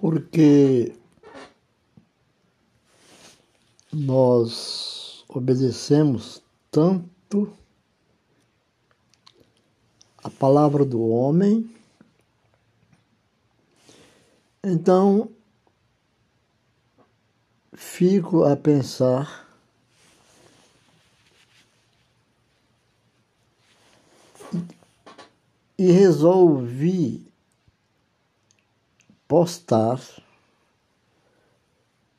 porque nós obedecemos tanto a palavra do homem, então fico a pensar e resolvi postar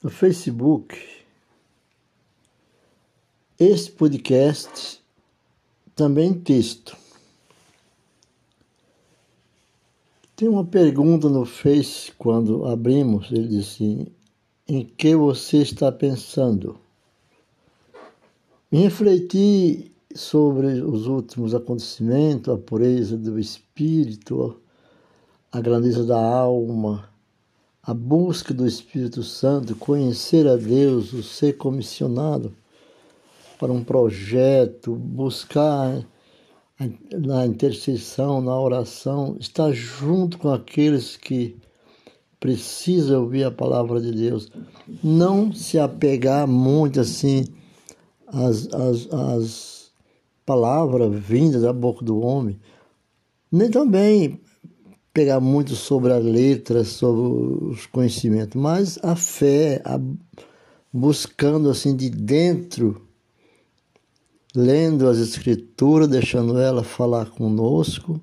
no Facebook este podcast também texto. Tem uma pergunta no Face quando abrimos, ele disse assim, em que você está pensando? Me refleti sobre os últimos acontecimentos, a pureza do espírito, a grandeza da alma, a busca do Espírito Santo, conhecer a Deus, o ser comissionado para um projeto, buscar na intercessão, na oração, estar junto com aqueles que precisam ouvir a palavra de Deus. Não se apegar muito assim às, às, às palavras vindas da boca do homem, nem também pegar muito sobre as letras, sobre os conhecimentos, mas a fé, a, buscando assim de dentro lendo as Escrituras, deixando ela falar conosco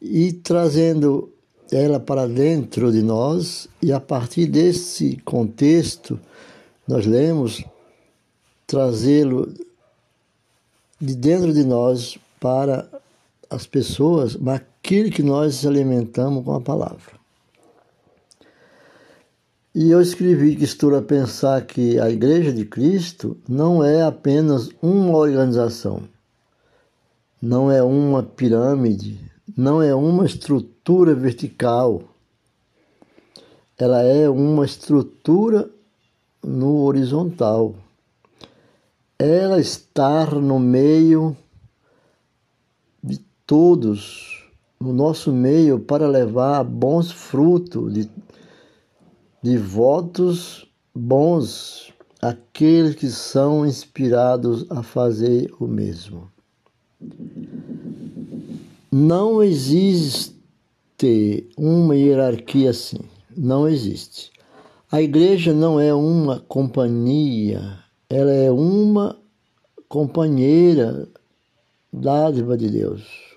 e trazendo ela para dentro de nós, e a partir desse contexto, nós lemos trazê-lo de dentro de nós para as pessoas, aquilo que nós alimentamos com a palavra. E eu escrevi que estou a pensar que a Igreja de Cristo não é apenas uma organização, não é uma pirâmide, não é uma estrutura vertical. Ela é uma estrutura no horizontal. Ela está no meio de todos, no nosso meio, para levar bons frutos de de votos bons aqueles que são inspirados a fazer o mesmo. Não existe uma hierarquia assim, não existe. A igreja não é uma companhia, ela é uma companheira dádiva de Deus.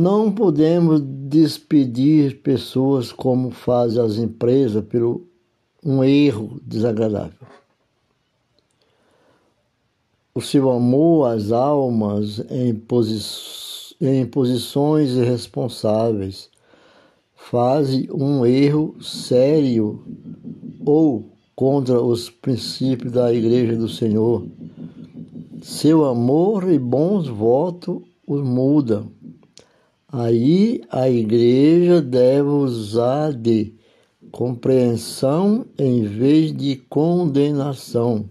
Não podemos despedir pessoas como fazem as empresas pelo um erro desagradável. O seu amor às almas em, posi em posições irresponsáveis faz um erro sério ou contra os princípios da Igreja do Senhor. Seu amor e bons votos os mudam Aí a igreja deve usar de compreensão em vez de condenação.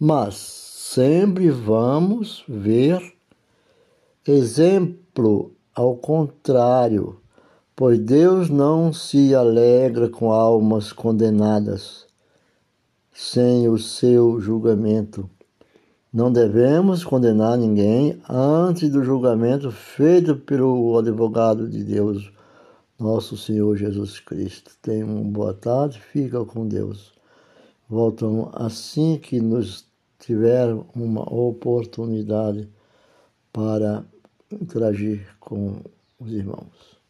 Mas sempre vamos ver exemplo ao contrário, pois Deus não se alegra com almas condenadas sem o seu julgamento. Não devemos condenar ninguém antes do julgamento feito pelo advogado de Deus, nosso Senhor Jesus Cristo. Tenha uma boa tarde, fica com Deus. Voltamos assim que nos tiver uma oportunidade para interagir com os irmãos.